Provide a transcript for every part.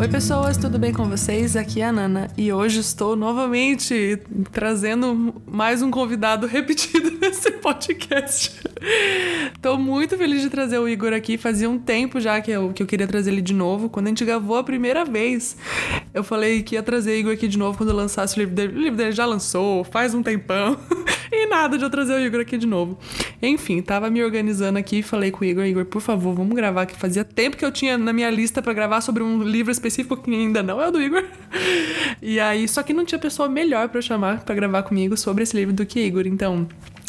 Oi, pessoas, tudo bem com vocês? Aqui é a Nana e hoje estou novamente trazendo mais um convidado repetido nesse podcast. Tô muito feliz de trazer o Igor aqui. Fazia um tempo já que eu, que eu queria trazer ele de novo. Quando a gente gravou a primeira vez, eu falei que ia trazer o Igor aqui de novo quando eu lançasse o livro dele. O livro dele já lançou, faz um tempão. E nada de eu trazer o Igor aqui de novo. Enfim, tava me organizando aqui e falei com o Igor: Igor, por favor, vamos gravar, que fazia tempo que eu tinha na minha lista para gravar sobre um livro específico que ainda não é o do Igor. E aí, só que não tinha pessoa melhor para chamar para gravar comigo sobre esse livro do que Igor. Então,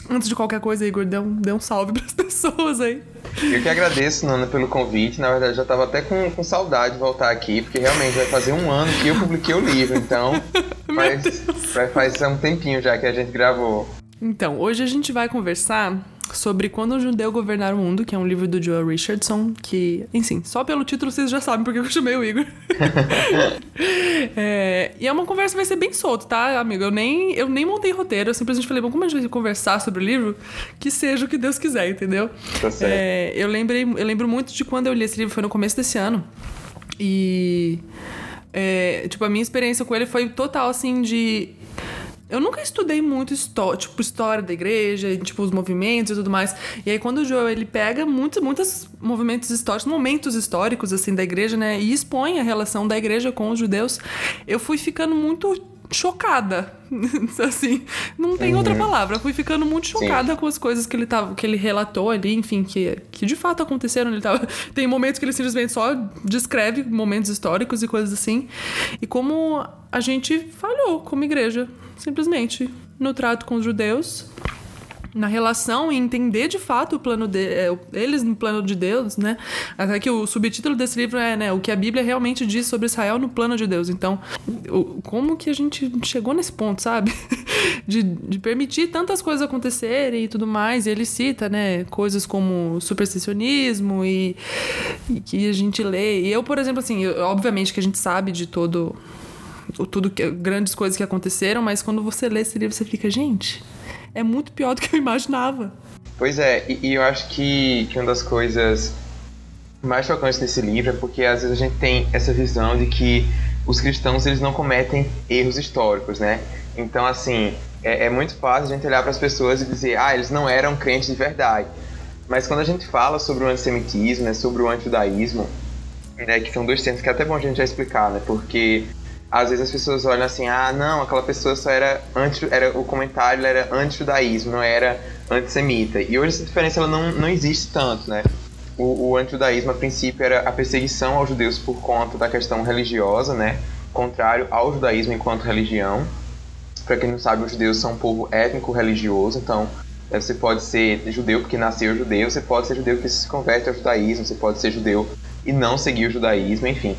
Antes de qualquer coisa, Igor, dê um, dê um salve pras pessoas aí. Eu que agradeço, Nana, pelo convite. Na verdade, já tava até com, com saudade de voltar aqui, porque realmente vai fazer um ano que eu publiquei o livro, então faz, faz um tempinho já que a gente gravou. Então, hoje a gente vai conversar sobre Quando o Judeu Governar o Mundo, que é um livro do Joel Richardson, que, enfim, só pelo título vocês já sabem porque eu chamei o Igor. é, e é uma conversa que vai ser bem solta, tá, amigo? Eu nem, eu nem montei roteiro, eu simplesmente falei, bom, como a gente vai conversar sobre o livro, que seja o que Deus quiser, entendeu? Tá certo. É, eu, lembrei, eu lembro muito de quando eu li esse livro, foi no começo desse ano. E. É, tipo, a minha experiência com ele foi total, assim, de eu nunca estudei muito histó tipo, história da igreja, tipo, os movimentos e tudo mais. E aí, quando o Joel, ele pega muitos, muitos movimentos históricos, momentos históricos, assim, da igreja, né? E expõe a relação da igreja com os judeus, eu fui ficando muito chocada. assim, não tem uhum. outra palavra. Eu fui ficando muito chocada Sim. com as coisas que ele tava, que ele relatou ali, enfim, que, que de fato aconteceram. Ele tava, tem momentos que ele simplesmente só descreve momentos históricos e coisas assim. E como a gente falhou como igreja simplesmente no trato com os judeus, na relação e entender de fato o plano de é, eles no plano de Deus, né? Até que o subtítulo desse livro é, né, o que a Bíblia realmente diz sobre Israel no plano de Deus. Então, como que a gente chegou nesse ponto, sabe? de, de permitir tantas coisas acontecerem e tudo mais. E ele cita, né, coisas como supersticionismo e, e que a gente lê. E eu, por exemplo, assim, eu, obviamente que a gente sabe de todo tudo que grandes coisas que aconteceram, mas quando você lê esse livro você fica, gente, é muito pior do que eu imaginava. Pois é, e, e eu acho que, que uma das coisas mais chocantes nesse livro é porque às vezes a gente tem essa visão de que os cristãos eles não cometem erros históricos, né? Então, assim, é, é muito fácil a gente olhar para as pessoas e dizer, ah, eles não eram crentes de verdade. Mas quando a gente fala sobre o antissemitismo, né, sobre o antijudaísmo, né, que são dois termos que é até bom a gente já explicar, né? Porque às vezes as pessoas olham assim, ah, não, aquela pessoa só era anti, era o comentário era anti-judaísmo, não era antissemita. E hoje essa diferença ela não, não existe tanto, né? O, o anti-judaísmo a princípio era a perseguição aos judeus por conta da questão religiosa, né? Contrário ao judaísmo enquanto religião. Para quem não sabe, os judeus são um povo étnico religioso, então né, você pode ser judeu porque nasceu judeu, você pode ser judeu que se converte ao judaísmo, você pode ser judeu e não seguir o judaísmo, enfim.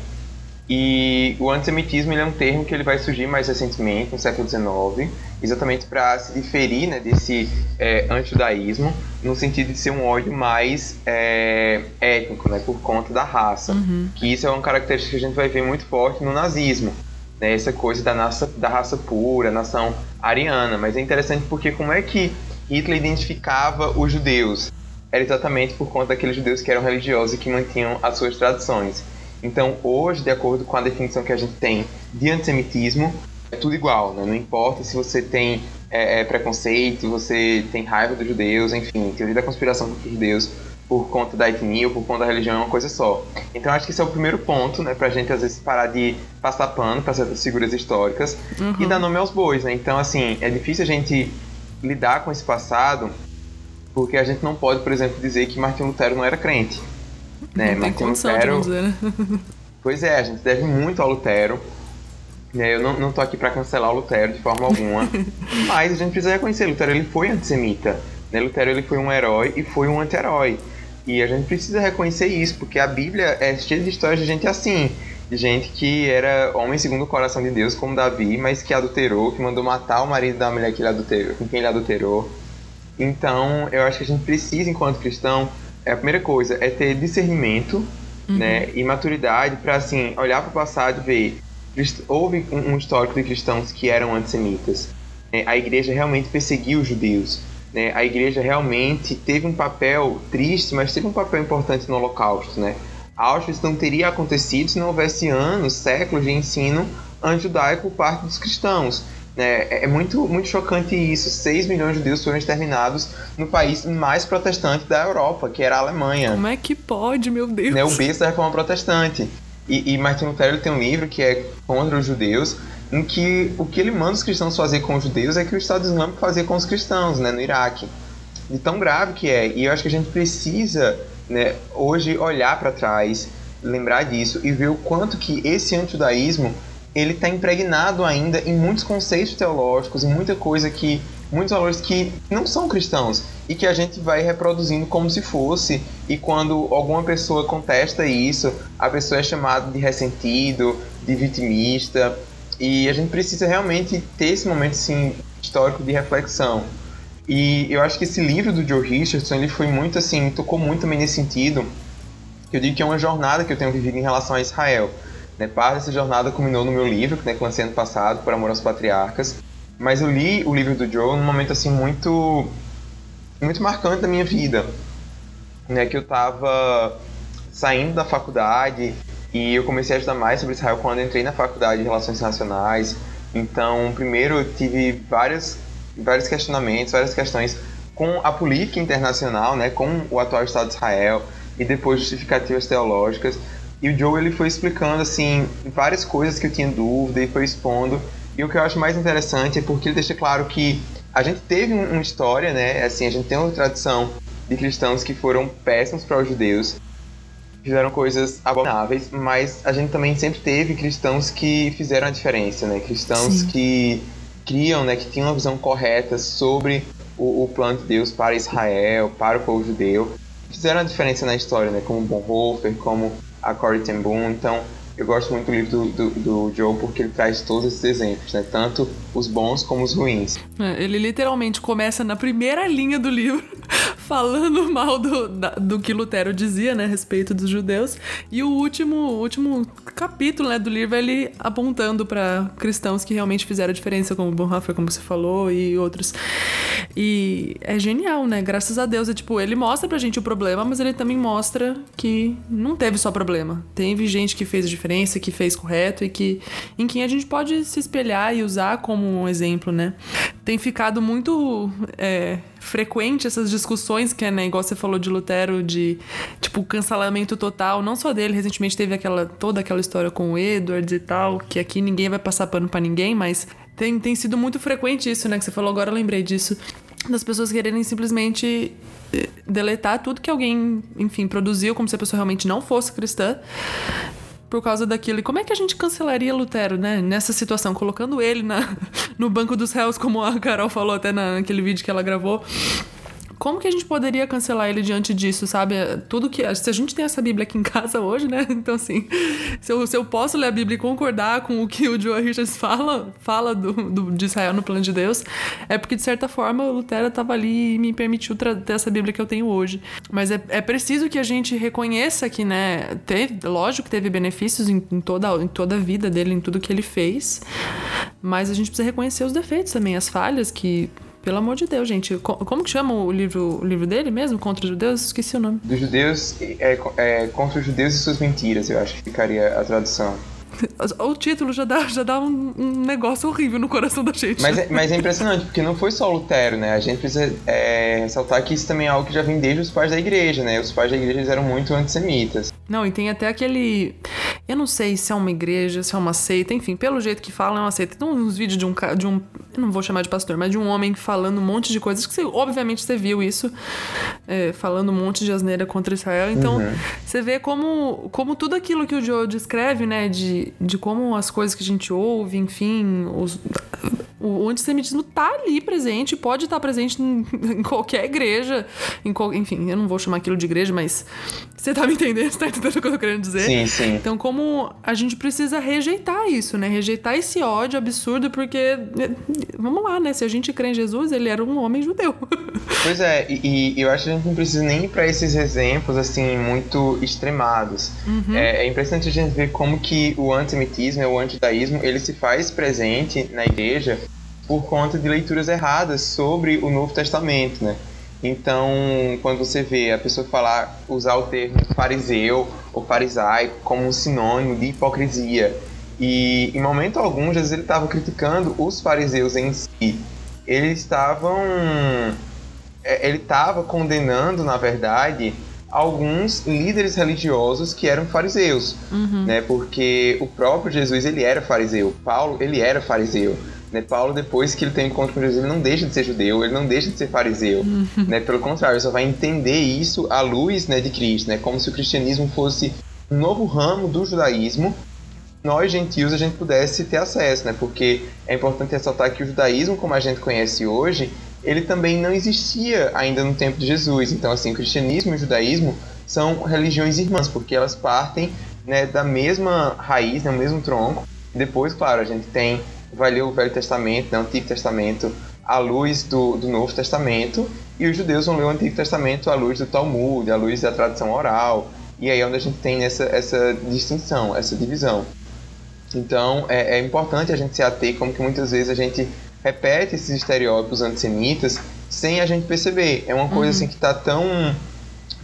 E o antissemitismo é um termo que ele vai surgir mais recentemente, no século XIX, exatamente para se diferir né, desse é, antijudaísmo, no sentido de ser um ódio mais é, étnico, né, por conta da raça. Uhum. Que isso é uma característica que a gente vai ver muito forte no nazismo, né, essa coisa da, raça, da raça pura, nação ariana. Mas é interessante porque como é que Hitler identificava os judeus? Era exatamente por conta daqueles judeus que eram religiosos e que mantinham as suas tradições. Então, hoje, de acordo com a definição que a gente tem de antissemitismo, é tudo igual, né? Não importa se você tem é, é, preconceito, você tem raiva dos judeus, enfim, teoria da conspiração contra os judeus por conta da etnia ou por conta da religião é uma coisa só. Então acho que esse é o primeiro ponto, né, pra gente às vezes parar de passar pano para certas figuras históricas uhum. e dar nome aos bois, né? Então assim, é difícil a gente lidar com esse passado porque a gente não pode, por exemplo, dizer que Martin Lutero não era crente. Né? Não tem Lutero, dizer, né? Pois é, a gente deve muito ao Lutero. Né? Eu não, não tô aqui para cancelar o Lutero de forma alguma. mas a gente precisa reconhecer, Lutero ele foi antissemita. Né? Lutero ele foi um herói e foi um anti-herói. E a gente precisa reconhecer isso, porque a Bíblia é cheia de histórias de gente assim. De gente que era homem segundo o coração de Deus, como Davi, mas que adulterou, que mandou matar o marido da mulher que ele adulterou, com quem ele adulterou. Então, eu acho que a gente precisa, enquanto cristão, a primeira coisa é ter discernimento, uhum. né, e maturidade para assim olhar para o passado e ver houve um histórico de cristãos que eram antissemitas. Né? A igreja realmente perseguiu os judeus. Né? A igreja realmente teve um papel triste, mas teve um papel importante no Holocausto, né? Auschwitz não teria acontecido se não houvesse anos, séculos de ensino anti-judaico por parte dos cristãos. Né? É, é muito, muito chocante isso. 6 milhões de judeus foram exterminados no país mais protestante da Europa, que era a Alemanha. Como é que pode, meu Deus? Né? O berço da reforma protestante. E, e Martin Lutero tem um livro que é contra os judeus, em que o que ele manda os cristãos fazer com os judeus é que o Estado Islâmico fazia com os cristãos, né, no Iraque. De tão grave que é. E eu acho que a gente precisa, né, hoje olhar para trás, lembrar disso e ver o quanto que esse antijudaísmo ele está impregnado ainda em muitos conceitos teológicos, em muita coisa que muitos valores que não são cristãos e que a gente vai reproduzindo como se fosse e quando alguma pessoa contesta isso, a pessoa é chamada de ressentido, de vitimista e a gente precisa realmente ter esse momento assim histórico de reflexão. E eu acho que esse livro do Joe Richardson ele foi muito assim, tocou muito também nesse sentido. Eu digo que é uma jornada que eu tenho vivido em relação a Israel. Né? Parte dessa jornada culminou no meu livro, né, que lancei ano passado, Por Amor aos Patriarcas. Mas eu li o livro do Joe num momento assim muito muito marcante da minha vida, né, que eu estava saindo da faculdade e eu comecei a estudar mais sobre Israel quando entrei na faculdade de Relações Internacionais. Então, primeiro eu tive vários, vários questionamentos, várias questões com a política internacional, né, com o atual Estado de Israel, e depois justificativas teológicas. E o Joe ele foi explicando assim várias coisas que eu tinha dúvida e foi expondo. E o que eu acho mais interessante é porque ele deixa claro que a gente teve uma história, né? Assim, a gente tem uma tradição de cristãos que foram péssimos para os judeus fizeram coisas abomináveis, mas a gente também sempre teve cristãos que fizeram a diferença, né? Cristãos Sim. que criam, né? Que tinham uma visão correta sobre o, o, plano de Deus para Israel, para o povo judeu. Fizeram a diferença na história, né? Como Bonhoeffer, como a Corrie ten Boom. Então, eu gosto muito do livro do, do, do, Joe porque ele traz todos esses exemplos, né? Tanto os bons como os ruins. É, ele literalmente começa na primeira linha do livro falando mal do, do que Lutero dizia, né, a respeito dos judeus. E o último, último capítulo, né, do livro é ele apontando para cristãos que realmente fizeram a diferença, como Bonhoeffer, como você falou, e outros. E é genial, né? Graças a Deus. É tipo, ele mostra pra gente o problema, mas ele também mostra que não teve só problema. Teve gente que fez a diferença, que fez correto e que em quem a gente pode se espelhar e usar como um exemplo, né? Tem ficado muito. É, frequente essas discussões que é, né, igual você falou de Lutero, de tipo cancelamento total, não só dele, recentemente teve aquela toda aquela história com o Edwards e tal, que aqui ninguém vai passar pano para ninguém, mas tem, tem sido muito frequente isso, né, que você falou agora, eu lembrei disso, das pessoas quererem simplesmente eh, deletar tudo que alguém, enfim, produziu como se a pessoa realmente não fosse cristã por causa daquilo. E como é que a gente cancelaria Lutero, né? Nessa situação, colocando ele na, no banco dos réus, como a Carol falou até naquele vídeo que ela gravou como que a gente poderia cancelar ele diante disso, sabe? Tudo que. Se a gente tem essa Bíblia aqui em casa hoje, né? Então, assim, se eu, se eu posso ler a Bíblia e concordar com o que o Joe Richards fala, fala do, do, de Israel no plano de Deus, é porque, de certa forma, o Lutero estava ali e me permitiu ter essa Bíblia que eu tenho hoje. Mas é, é preciso que a gente reconheça que, né? Teve, lógico que teve benefícios em, em, toda, em toda a vida dele, em tudo que ele fez, mas a gente precisa reconhecer os defeitos também, as falhas que pelo amor de Deus, gente. Como que chama o livro, o livro dele mesmo? Contra os judeus? Esqueci o nome. Dos judeus, é, é Contra os judeus e suas mentiras, eu acho que ficaria a tradução. O título já dá, já dá um, um, negócio horrível no coração da gente. Mas é, mas é impressionante, porque não foi só Lutero, né? A gente precisa é, ressaltar que isso também é algo que já vem desde os pais da igreja, né? Os pais da igreja eram muito antissemitas. Não, e tem até aquele. Eu não sei se é uma igreja, se é uma seita, enfim, pelo jeito que falam, é uma seita. Tem uns vídeos de um, de um. Eu não vou chamar de pastor, mas de um homem falando um monte de coisas que você, obviamente você viu isso, é, falando um monte de asneira contra Israel. Então, uhum. você vê como, como tudo aquilo que o Joe descreve, né, de, de como as coisas que a gente ouve, enfim, os, o antissemitismo tá ali presente, pode estar tá presente em, em, qualquer igreja, em qual, enfim, eu não vou chamar aquilo de igreja, mas você tá me entendendo, você tá entendendo o que eu tô querendo dizer? Sim, sim. Então, como a gente precisa rejeitar isso, né? Rejeitar esse ódio absurdo, porque, vamos lá, né? Se a gente crê em Jesus, ele era um homem judeu. Pois é, e, e eu acho que a gente não precisa nem ir pra esses exemplos, assim, muito extremados. Uhum. É, é impressionante a gente ver como que o antissemitismo, o antidaísmo, ele se faz presente na igreja por conta de leituras erradas sobre o Novo Testamento, né? Então, quando você vê a pessoa falar, usar o termo fariseu ou farisaico como um sinônimo de hipocrisia, e em momento algum Jesus ele estava criticando os fariseus em si. Eles estavam é, ele estava condenando, na verdade, alguns líderes religiosos que eram fariseus, uhum. né? Porque o próprio Jesus ele era fariseu, Paulo ele era fariseu. Né, Paulo, depois que ele tem um encontro com Jesus, ele não deixa de ser judeu, ele não deixa de ser fariseu. Uhum. Né, pelo contrário, ele só vai entender isso à luz né, de Cristo, né, como se o cristianismo fosse um novo ramo do judaísmo, nós gentios a gente pudesse ter acesso, né, porque é importante ressaltar que o judaísmo, como a gente conhece hoje, ele também não existia ainda no tempo de Jesus. Então, assim, o cristianismo e o judaísmo são religiões irmãs, porque elas partem né, da mesma raiz, do né, mesmo tronco. Depois, claro, a gente tem, vai ler o Velho Testamento, né, o Antigo Testamento, à luz do, do Novo Testamento, e os judeus vão ler o Antigo Testamento à luz do Talmud, à luz da tradição oral, e aí é onde a gente tem essa, essa distinção, essa divisão. Então, é, é importante a gente se ater como que muitas vezes a gente repete esses estereótipos antissemitas sem a gente perceber. É uma coisa uhum. assim que está tão,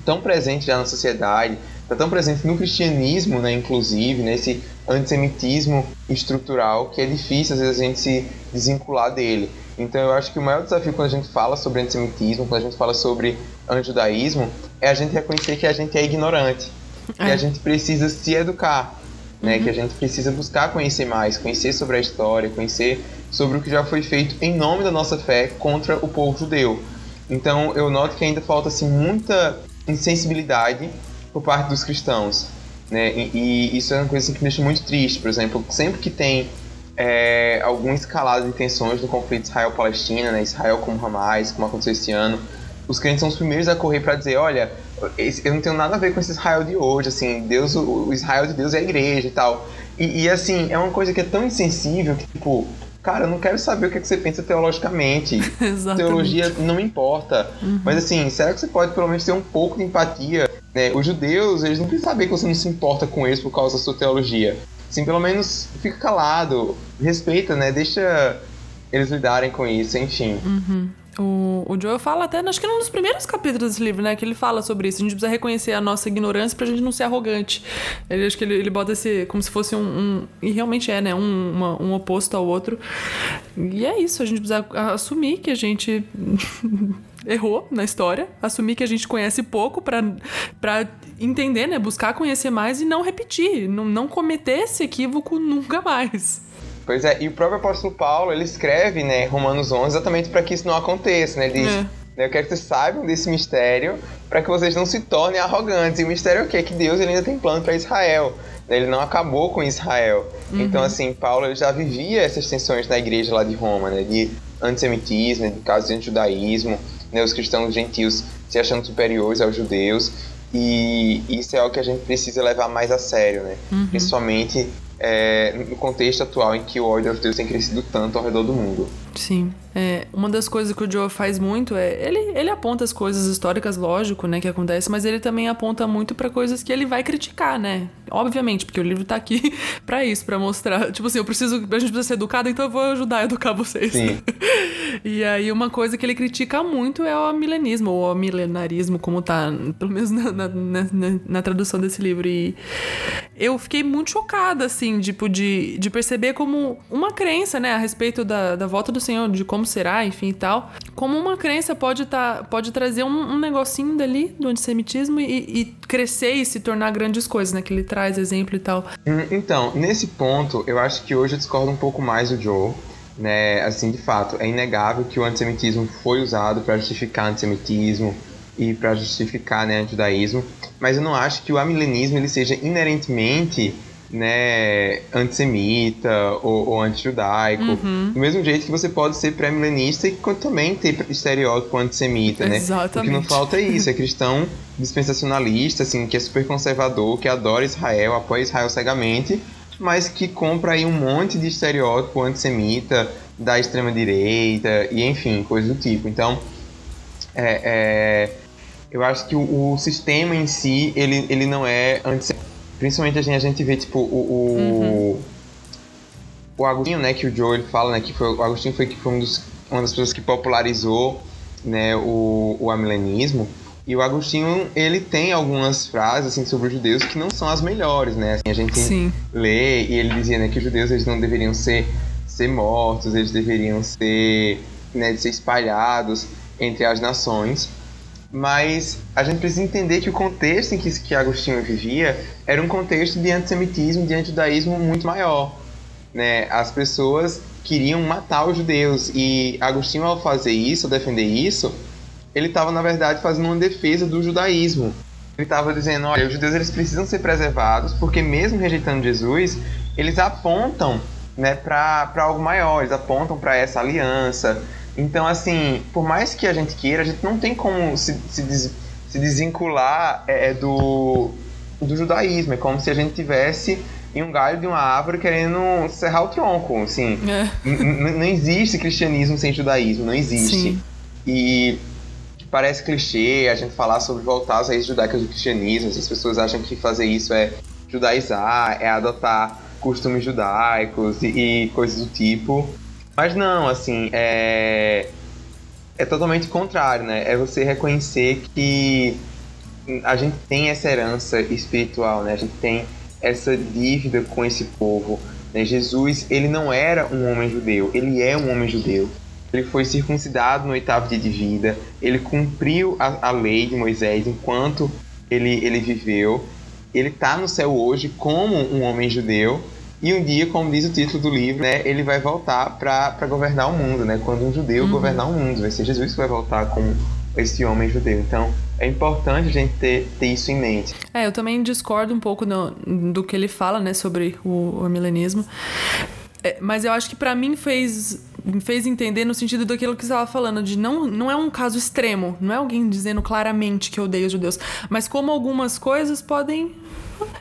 tão presente já na sociedade, está tão presente no cristianismo, né, inclusive, nesse antissemitismo estrutural, que é difícil às vezes a gente se desvincular dele. Então eu acho que o maior desafio quando a gente fala sobre antissemitismo, quando a gente fala sobre antijudaísmo, é a gente reconhecer que a gente é ignorante, é. que a gente precisa se educar, né, uhum. que a gente precisa buscar conhecer mais, conhecer sobre a história, conhecer sobre o que já foi feito em nome da nossa fé contra o povo judeu. Então eu noto que ainda falta assim, muita insensibilidade por parte dos cristãos. Né? E, e isso é uma coisa assim, que me deixa muito triste. Por exemplo, sempre que tem é, algum escalado de tensões no conflito Israel-Palestina, né? Israel com Hamas, como aconteceu esse ano, os crentes são os primeiros a correr para dizer, olha, eu não tenho nada a ver com esse Israel de hoje, assim, Deus, o Israel de Deus é a igreja e tal. E, e assim, é uma coisa que é tão insensível que, tipo, cara, eu não quero saber o que, é que você pensa teologicamente. Teologia não importa. Uhum. Mas assim, será que você pode pelo menos ter um pouco de empatia? Né? Os judeus, eles não precisam saber que você não se importa com eles por causa da sua teologia. Assim, pelo menos fica calado, respeita, né? Deixa eles lidarem com isso, enfim. Uhum. O, o Joel fala até, acho que num dos primeiros capítulos desse livro, né? Que ele fala sobre isso. A gente precisa reconhecer a nossa ignorância pra gente não ser arrogante. Ele acho que ele, ele bota esse como se fosse um, um. e realmente é, né? Um, uma, um oposto ao outro. E é isso, a gente precisa assumir que a gente errou na história, assumir que a gente conhece pouco para entender, né? Buscar conhecer mais e não repetir, não, não cometer esse equívoco nunca mais. Pois é, e o próprio apóstolo Paulo, ele escreve, né, Romanos 11, exatamente para que isso não aconteça, né? Ele diz, é. né, eu quero que vocês saibam desse mistério, para que vocês não se tornem arrogantes. E o mistério é o quê? Que Deus ele ainda tem plano para Israel. Né? Ele não acabou com Israel. Uhum. Então, assim, Paulo ele já vivia essas tensões na igreja lá de Roma, né? De antissemitismo, de casos de judaísmo, né? Os cristãos gentios se achando superiores aos judeus. E isso é algo que a gente precisa levar mais a sério, né? Uhum. Principalmente é, no contexto atual em que o ódio aos deuses tem crescido tanto ao redor do mundo. Sim. É, uma das coisas que o Joe faz muito é. Ele, ele aponta as coisas históricas, lógico, né, que acontece, mas ele também aponta muito para coisas que ele vai criticar, né? Obviamente, porque o livro tá aqui para isso, para mostrar. Tipo assim, eu preciso. A gente precisa ser educado, então eu vou ajudar a educar vocês. Sim. e aí, uma coisa que ele critica muito é o milenismo, ou o milenarismo, como tá, pelo menos na, na, na, na tradução desse livro. E eu fiquei muito chocada, assim, tipo, de, de perceber como uma crença, né, a respeito da, da volta do Senhor, de como será, enfim e tal. Como uma crença pode, tá, pode trazer um, um negocinho dali do antissemitismo e, e, crescer e se tornar grandes coisas, né? Que ele traz exemplo e tal. Hum, então, nesse ponto, eu acho que hoje eu discordo um pouco mais do Joe. Né, assim, de fato, é inegável que o antissemitismo foi usado para justificar antissemitismo e para justificar né, o judaísmo, mas eu não acho que o amilenismo ele seja inerentemente né, antissemita ou, ou antijudaico. Uhum. Do mesmo jeito que você pode ser pré-milenista e também ter estereótipo antissemita, né? Exatamente. O que não falta é isso, é cristão dispensacionalista, assim, que é super conservador, que adora Israel, apoia Israel cegamente, mas que compra aí um monte de estereótipo antissemita da extrema-direita e, enfim, coisas do tipo. Então, é, é, eu acho que o, o, sistema em si, ele, ele não é antissemita Principalmente a gente, a gente vê, tipo, o. O, uhum. o Agostinho, né, que o Joe ele fala, né, que foi, o Agostinho foi, que foi um dos, uma das pessoas que popularizou né, o, o amilenismo, e o Agostinho, ele tem algumas frases assim sobre os judeus que não são as melhores, né? Assim, a gente Sim. lê e ele dizia né, que os judeus eles não deveriam ser, ser mortos, eles deveriam ser, né, ser espalhados entre as nações. Mas a gente precisa entender que o contexto em que, que Agostinho vivia era um contexto de antissemitismo, de antijudaísmo muito maior. Né? As pessoas queriam matar os judeus e Agostinho, ao fazer isso, ao defender isso, ele estava na verdade fazendo uma defesa do judaísmo. Ele estava dizendo, olha, os judeus eles precisam ser preservados porque mesmo rejeitando Jesus, eles apontam, né, para algo maior, eles apontam para essa aliança. Então, assim, por mais que a gente queira, a gente não tem como se, se, des, se desvincular é, é do, do judaísmo. É como se a gente tivesse em um galho de uma árvore querendo serrar o tronco, assim. É. Não existe cristianismo sem judaísmo, não existe. Sim. E parece clichê a gente falar sobre voltar às raízes judaicas do cristianismo. As pessoas acham que fazer isso é judaizar, é adotar costumes judaicos e, e coisas do tipo. Mas não, assim, é, é totalmente contrário, né? É você reconhecer que a gente tem essa herança espiritual, né? A gente tem essa dívida com esse povo. Né? Jesus, ele não era um homem judeu, ele é um homem judeu ele foi circuncidado no oitavo dia de vida, ele cumpriu a, a lei de Moisés enquanto ele, ele viveu, ele está no céu hoje como um homem judeu, e um dia, como diz o título do livro, né, ele vai voltar para governar o mundo, né, quando um judeu uhum. governar o mundo, vai ser Jesus que vai voltar como esse homem judeu. Então, é importante a gente ter, ter isso em mente. É, eu também discordo um pouco do, do que ele fala, né, sobre o, o milenismo. É, mas eu acho que para mim fez me fez entender no sentido daquilo que você estava falando, de não, não é um caso extremo, não é alguém dizendo claramente que odeia os judeus, mas como algumas coisas podem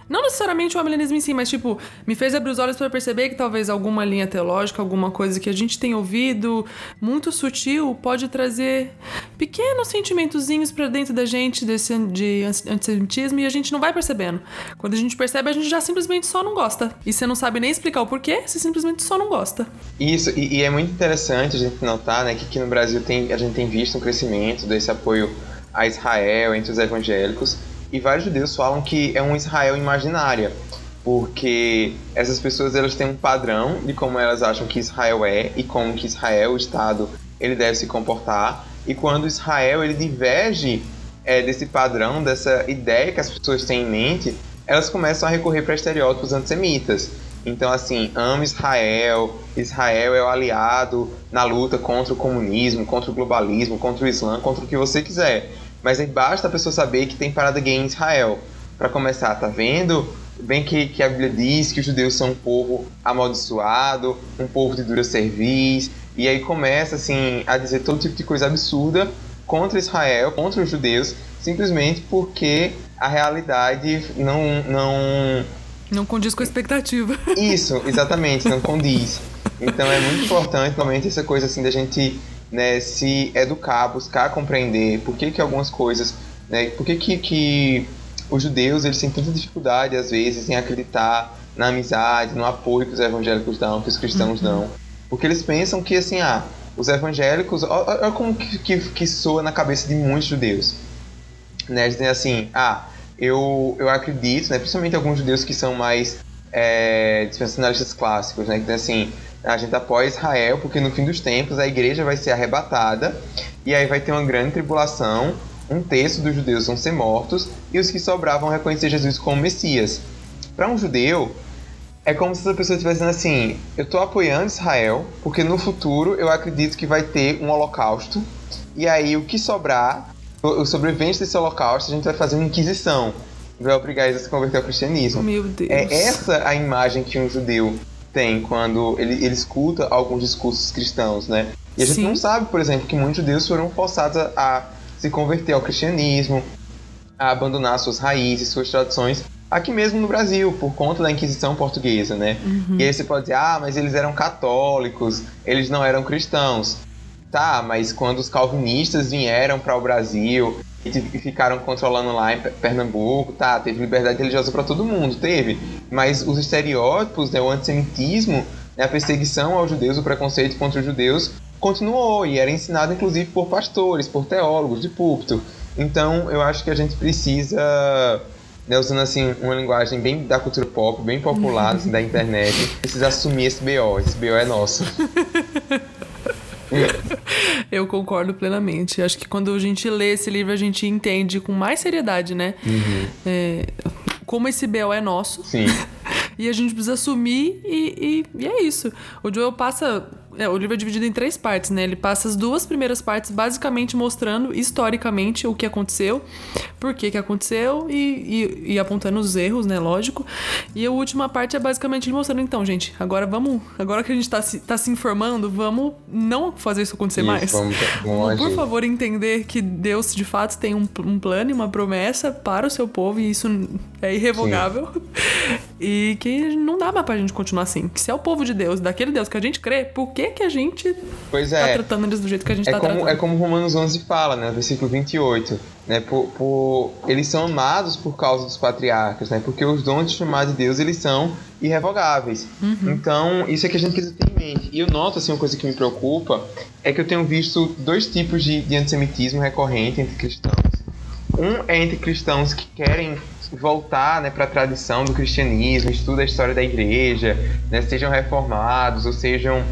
não necessariamente o amilenismo em si, mas tipo, me fez abrir os olhos para perceber que talvez alguma linha teológica, alguma coisa que a gente tem ouvido muito sutil pode trazer pequenos sentimentozinhos para dentro da gente desse de antissemitismo e a gente não vai percebendo. Quando a gente percebe, a gente já simplesmente só não gosta. E você não sabe nem explicar o porquê, você simplesmente só não gosta. Isso, e, e é muito interessante a gente notar, né, que aqui no Brasil tem, a gente tem visto um crescimento desse apoio a Israel entre os evangélicos e vários judeus falam que é um Israel imaginária, porque essas pessoas elas têm um padrão de como elas acham que Israel é e como que Israel, o Estado, ele deve se comportar. E quando Israel ele diverge é, desse padrão, dessa ideia que as pessoas têm em mente, elas começam a recorrer para estereótipos antissemitas. Então, assim, ama Israel, Israel é o aliado na luta contra o comunismo, contra o globalismo, contra o Islã, contra o que você quiser. Mas aí basta a pessoa saber que tem parada gay em Israel. Para começar, tá vendo? Bem que, que a Bíblia diz que os judeus são um povo amaldiçoado, um povo de dura cerviz. E aí começa, assim, a dizer todo tipo de coisa absurda contra Israel, contra os judeus, simplesmente porque a realidade não, não não condiz com a expectativa. Isso, exatamente, não condiz. Então é muito importante, realmente, essa coisa assim da gente né, se educar, buscar compreender por que, que algumas coisas, né, por que, que, que os judeus eles têm tanta dificuldade às vezes em acreditar na amizade, no apoio que os evangélicos dão, que os cristãos uhum. dão, porque eles pensam que assim, ah, os evangélicos, olha como que, que, que soa na cabeça de muitos judeus, né, dizem assim, ah, eu, eu acredito, né, principalmente alguns judeus que são mais é, dispensacionalistas clássicos, né, que dizem assim, a gente apoia Israel porque no fim dos tempos a igreja vai ser arrebatada e aí vai ter uma grande tribulação, um terço dos judeus vão ser mortos e os que sobravam vão reconhecer Jesus como Messias. Para um judeu, é como se essa pessoa estivesse dizendo assim: eu estou apoiando Israel porque no futuro eu acredito que vai ter um holocausto e aí o que sobrar, os sobreviventes desse holocausto, a gente vai fazer uma inquisição, vai obrigar eles a se converter ao cristianismo. Meu Deus. É essa a imagem que um judeu tem quando ele, ele escuta alguns discursos cristãos, né? E a gente Sim. não sabe, por exemplo, que muitos judeus foram forçados a, a se converter ao cristianismo, a abandonar suas raízes, suas tradições, aqui mesmo no Brasil, por conta da Inquisição Portuguesa, né? Uhum. E aí você pode dizer, ah, mas eles eram católicos, eles não eram cristãos. Tá, mas quando os calvinistas vieram para o Brasil e ficaram controlando lá em Pernambuco, tá, teve liberdade religiosa para todo mundo, teve, mas os estereótipos, né, o antissemitismo, né, a perseguição aos judeus, o preconceito contra os judeus continuou e era ensinado inclusive por pastores, por teólogos de púlpito. Então eu acho que a gente precisa, né, usando assim uma linguagem bem da cultura pop, bem popular assim, da internet, precisa assumir esse BO. Esse BO é nosso. Eu concordo plenamente. Acho que quando a gente lê esse livro, a gente entende com mais seriedade, né? Uhum. É, como esse BO é nosso. Sim. e a gente precisa assumir e, e, e é isso. O Joel passa é, o livro é dividido em três partes, né? Ele passa as duas primeiras partes basicamente mostrando historicamente o que aconteceu, por que que aconteceu e, e, e, apontando os erros, né? Lógico. E a última parte é basicamente ele mostrando, então, gente, agora vamos. Agora que a gente tá se, tá se informando, vamos não fazer isso acontecer Isso, mais. vamos- vamos por favor, entender que Deus de fato tem um, um plano e uma promessa para o seu povo e isso é irrevogável. E que não dá mais pra gente continuar assim. Que se é o povo de Deus, daquele Deus que a gente crê, por que que a gente Pois tá é. tratando eles do jeito que a gente É tá como, tratando? é como Romanos 11 fala, né, versículo 28, né, por, por- eles são amados por causa dos patriarcas, né, porque os dons de chamar de Deus, eles são irrevogáveis. Então, isso é que a gente precisa ter em mente. E eu noto, assim, uma coisa que me preocupa, é que eu tenho visto dois tipos de, de antissemitismo recorrente entre cristãos. Um é entre cristãos que querem voltar né, para a tradição do cristianismo, estudam a história da igreja, né, sejam reformados ou sejam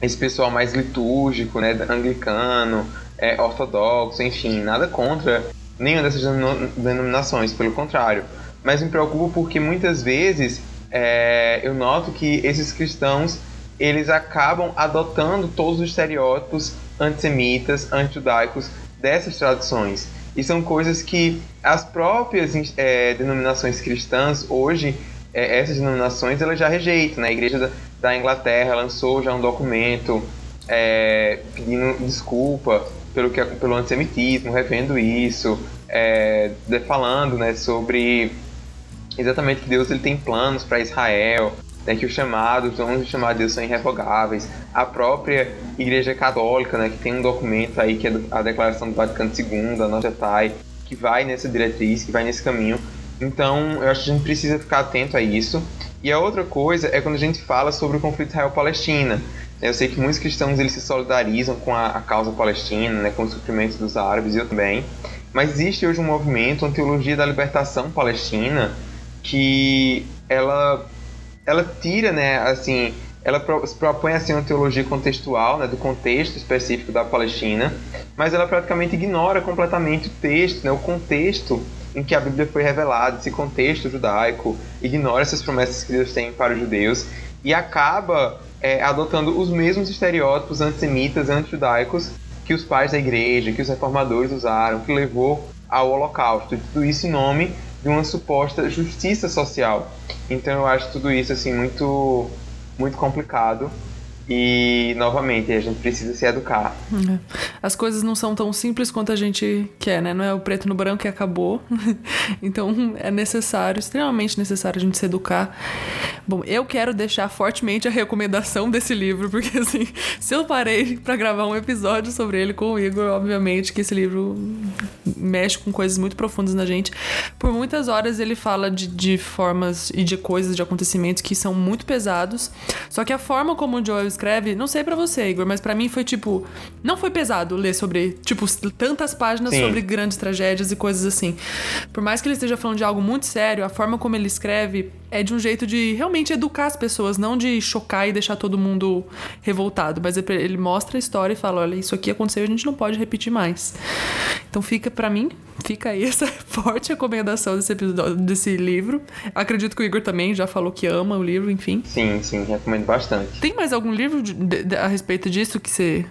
esse pessoal mais litúrgico, né, anglicano, é, ortodoxo, enfim, nada contra nenhuma dessas denomina- denominações, pelo contrário. Mas me preocupa porque muitas vezes é, eu noto que esses cristãos eles acabam adotando todos os estereótipos antissemitas, antijudaicos dessas tradições. E são coisas que as próprias é, denominações cristãs hoje é, essas denominações elas já rejeitam. Né? A Igreja da, Inglaterra lançou já um documento é, pedindo desculpa pelo, que, pelo antissemitismo, revendo isso, é, falando né, sobre exatamente que Deus ele tem planos para Israel, né, que os chamados, os dons de chamar de Deus são irrevogáveis. A própria Igreja Católica, né, que tem um documento aí que é do- a Declaração do Vaticano II, a Nostra Aetate, que vai nessa diretriz, que vai nesse caminho. Então, eu acho que a gente precisa ficar atento a isso. E a outra coisa é quando a gente fala sobre o conflito Israel-Palestina. Eu sei que muitos cristãos eles se solidarizam com a, a causa palestina, né, com os sofrimentos dos árabes e eu também. Mas existe hoje um movimento, uma teologia da libertação palestina, que ela ela tira, né, assim, ela propõe assim uma teologia contextual, né, do contexto específico da Palestina, mas ela praticamente ignora completamente o texto, né, o contexto em que a Bíblia foi revelada, esse contexto judaico, ignora essas promessas que Deus tem para os judeus e acaba é, adotando os mesmos estereótipos antissemitas, antijudaicos que os pais da igreja, que os reformadores usaram, que levou ao Holocausto. Tudo isso em nome de uma suposta justiça social. Então eu acho tudo isso assim muito muito complicado e novamente a gente precisa se educar. É. As coisas não são tão simples quanto a gente quer, né? Não é o preto no branco e acabou. então é necessário, extremamente necessário a gente se educar. Bom, eu quero deixar fortemente a recomendação desse livro, porque assim, se eu parei pra gravar um episódio sobre ele com o Igor, obviamente que esse livro mexe com coisas muito profundas na gente. Por muitas horas ele fala de, de formas e de coisas, de acontecimentos que são muito pesados. Só que a forma como o Joel escreve, não sei pra você, Igor, mas pra mim foi tipo. Não foi pesado ler sobre, tipo, tantas páginas Sim. sobre grandes tragédias e coisas assim. Por mais que ele esteja falando de algo muito sério, a forma como ele escreve é de um jeito de realmente educar as pessoas, não de chocar e deixar todo mundo revoltado. Mas ele mostra a história e fala: olha, isso aqui aconteceu e a gente não pode repetir mais. Então fica pra mim, fica aí essa forte recomendação desse episódio, desse livro. Acredito que o Igor também já falou que ama o livro, enfim. Sim, sim, recomendo bastante. Tem mais algum livro de- de- de- a respeito disso que você.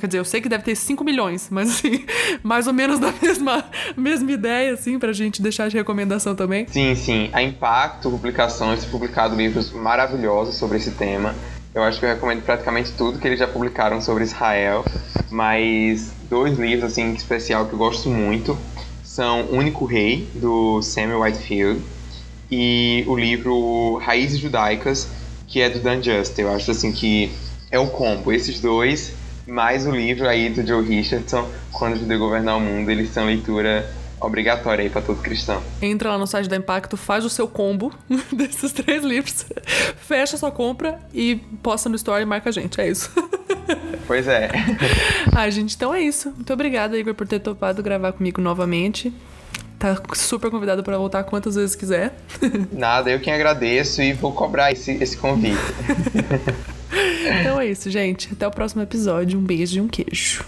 Quer dizer, eu sei que deve ter 5 milhões, mas assim, mais ou menos da mesma, mesma ideia, assim, pra gente deixar de recomendação também. Sim, sim. A Impacto Publicações publicado livros maravilhosos sobre esse tema. Eu acho que eu recomendo praticamente tudo que eles já publicaram sobre Israel, mas dois livros assim em especial que eu gosto muito são Único Rei do Samuel Whitefield e o livro Raízes Judaicas que é do Dan Just. Eu acho assim que é o combo esses dois mais o livro aí do Joe Richardson Quando o Judeu Governar o Mundo, eles são leitura obrigatória aí para todo cristão. Entra lá no site da Impacto, faz o seu combo desses três livros, fecha sua compra e posta no story e marca a gente. É isso. Pois é. ah, gente, então é isso. Muito obrigada, Igor, por ter topado gravar comigo novamente. Tá super convidado para voltar quantas vezes quiser. Nada, eu quem agradeço e vou cobrar esse, esse convite. então é isso, gente. Até o próximo episódio. Um beijo e um queijo.